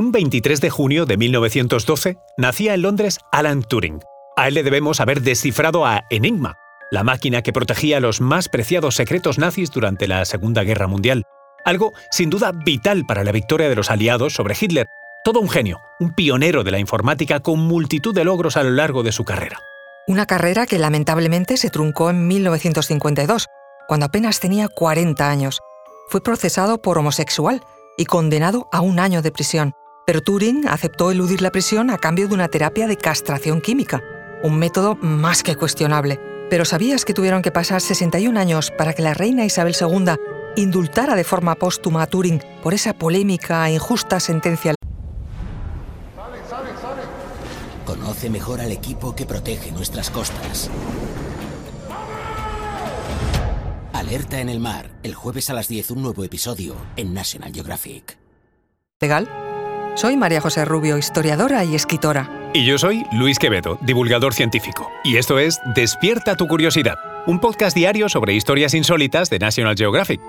Un 23 de junio de 1912 nacía en Londres Alan Turing. A él le debemos haber descifrado a Enigma, la máquina que protegía los más preciados secretos nazis durante la Segunda Guerra Mundial. Algo sin duda vital para la victoria de los aliados sobre Hitler. Todo un genio, un pionero de la informática con multitud de logros a lo largo de su carrera. Una carrera que lamentablemente se truncó en 1952, cuando apenas tenía 40 años. Fue procesado por homosexual y condenado a un año de prisión. Pero Turing aceptó eludir la prisión a cambio de una terapia de castración química, un método más que cuestionable. Pero ¿sabías que tuvieron que pasar 61 años para que la reina Isabel II indultara de forma póstuma a Turing por esa polémica e injusta sentencia? Conoce mejor al equipo que protege nuestras costas. Alerta en el mar, el jueves a las 10 un nuevo episodio en National Geographic. ¿Legal? Soy María José Rubio, historiadora y escritora. Y yo soy Luis Quevedo, divulgador científico. Y esto es Despierta tu curiosidad, un podcast diario sobre historias insólitas de National Geographic.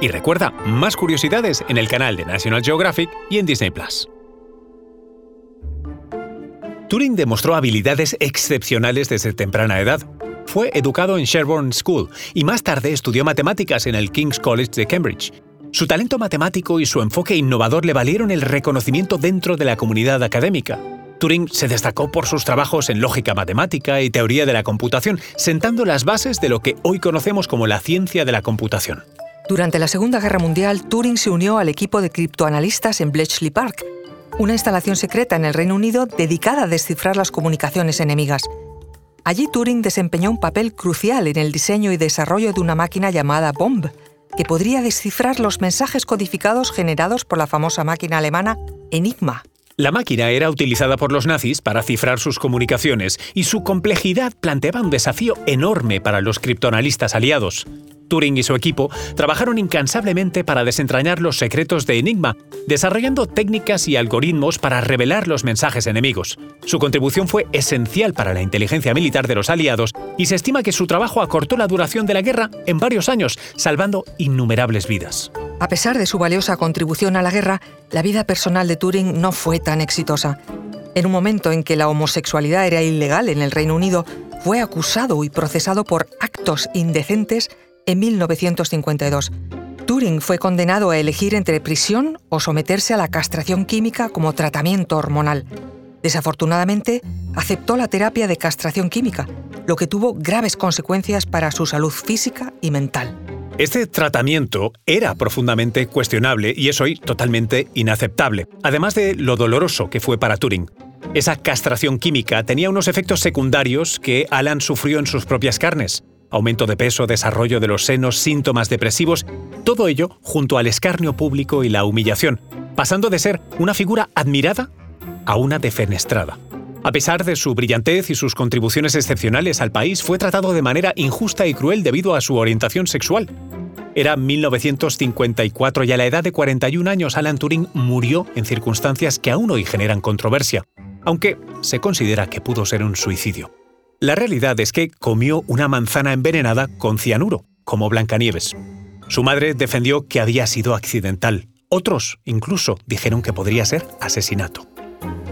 Y recuerda, más curiosidades en el canal de National Geographic y en Disney Plus. Turing demostró habilidades excepcionales desde temprana edad. Fue educado en Sherborne School y más tarde estudió matemáticas en el King's College de Cambridge. Su talento matemático y su enfoque innovador le valieron el reconocimiento dentro de la comunidad académica. Turing se destacó por sus trabajos en lógica matemática y teoría de la computación, sentando las bases de lo que hoy conocemos como la ciencia de la computación. Durante la Segunda Guerra Mundial, Turing se unió al equipo de criptoanalistas en Bletchley Park, una instalación secreta en el Reino Unido dedicada a descifrar las comunicaciones enemigas. Allí Turing desempeñó un papel crucial en el diseño y desarrollo de una máquina llamada Bomb, que podría descifrar los mensajes codificados generados por la famosa máquina alemana Enigma. La máquina era utilizada por los nazis para cifrar sus comunicaciones y su complejidad planteaba un desafío enorme para los criptoanalistas aliados. Turing y su equipo trabajaron incansablemente para desentrañar los secretos de Enigma, desarrollando técnicas y algoritmos para revelar los mensajes enemigos. Su contribución fue esencial para la inteligencia militar de los aliados y se estima que su trabajo acortó la duración de la guerra en varios años, salvando innumerables vidas. A pesar de su valiosa contribución a la guerra, la vida personal de Turing no fue tan exitosa. En un momento en que la homosexualidad era ilegal en el Reino Unido, fue acusado y procesado por actos indecentes en 1952. Turing fue condenado a elegir entre prisión o someterse a la castración química como tratamiento hormonal. Desafortunadamente, aceptó la terapia de castración química, lo que tuvo graves consecuencias para su salud física y mental. Este tratamiento era profundamente cuestionable y es hoy totalmente inaceptable, además de lo doloroso que fue para Turing. Esa castración química tenía unos efectos secundarios que Alan sufrió en sus propias carnes aumento de peso, desarrollo de los senos, síntomas depresivos, todo ello junto al escarnio público y la humillación, pasando de ser una figura admirada a una defenestrada. A pesar de su brillantez y sus contribuciones excepcionales al país, fue tratado de manera injusta y cruel debido a su orientación sexual. Era 1954 y a la edad de 41 años Alan Turing murió en circunstancias que aún hoy generan controversia, aunque se considera que pudo ser un suicidio. La realidad es que comió una manzana envenenada con cianuro, como Blancanieves. Su madre defendió que había sido accidental. Otros, incluso, dijeron que podría ser asesinato.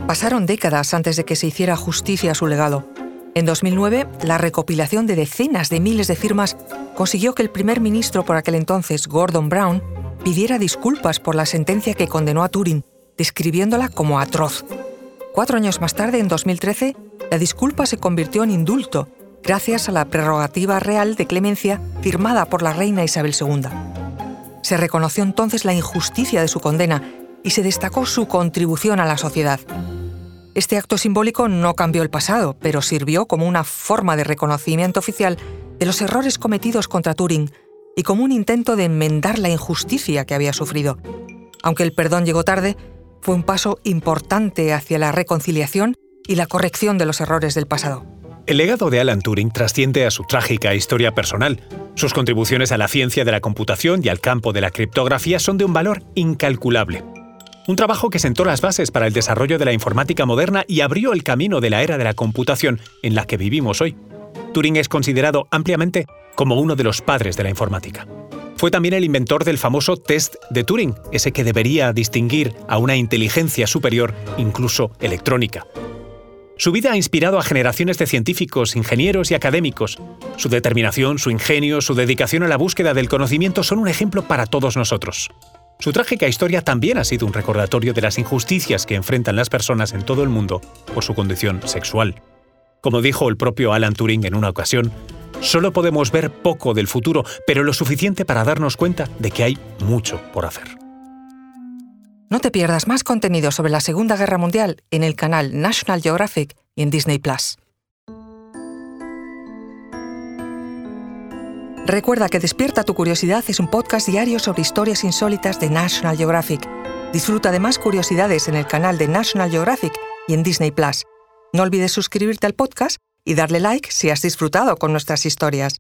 Pasaron décadas antes de que se hiciera justicia a su legado. En 2009, la recopilación de decenas de miles de firmas consiguió que el primer ministro por aquel entonces, Gordon Brown, pidiera disculpas por la sentencia que condenó a Turing, describiéndola como atroz. Cuatro años más tarde, en 2013, la disculpa se convirtió en indulto gracias a la prerrogativa real de clemencia firmada por la reina Isabel II. Se reconoció entonces la injusticia de su condena y se destacó su contribución a la sociedad. Este acto simbólico no cambió el pasado, pero sirvió como una forma de reconocimiento oficial de los errores cometidos contra Turing y como un intento de enmendar la injusticia que había sufrido. Aunque el perdón llegó tarde, fue un paso importante hacia la reconciliación y la corrección de los errores del pasado. El legado de Alan Turing trasciende a su trágica historia personal. Sus contribuciones a la ciencia de la computación y al campo de la criptografía son de un valor incalculable. Un trabajo que sentó las bases para el desarrollo de la informática moderna y abrió el camino de la era de la computación en la que vivimos hoy. Turing es considerado ampliamente como uno de los padres de la informática. Fue también el inventor del famoso test de Turing, ese que debería distinguir a una inteligencia superior, incluso electrónica. Su vida ha inspirado a generaciones de científicos, ingenieros y académicos. Su determinación, su ingenio, su dedicación a la búsqueda del conocimiento son un ejemplo para todos nosotros. Su trágica historia también ha sido un recordatorio de las injusticias que enfrentan las personas en todo el mundo por su condición sexual. Como dijo el propio Alan Turing en una ocasión, solo podemos ver poco del futuro, pero lo suficiente para darnos cuenta de que hay mucho por hacer. No te pierdas más contenido sobre la Segunda Guerra Mundial en el canal National Geographic y en Disney Plus. Recuerda que Despierta tu Curiosidad es un podcast diario sobre historias insólitas de National Geographic. Disfruta de más curiosidades en el canal de National Geographic y en Disney Plus. No olvides suscribirte al podcast y darle like si has disfrutado con nuestras historias.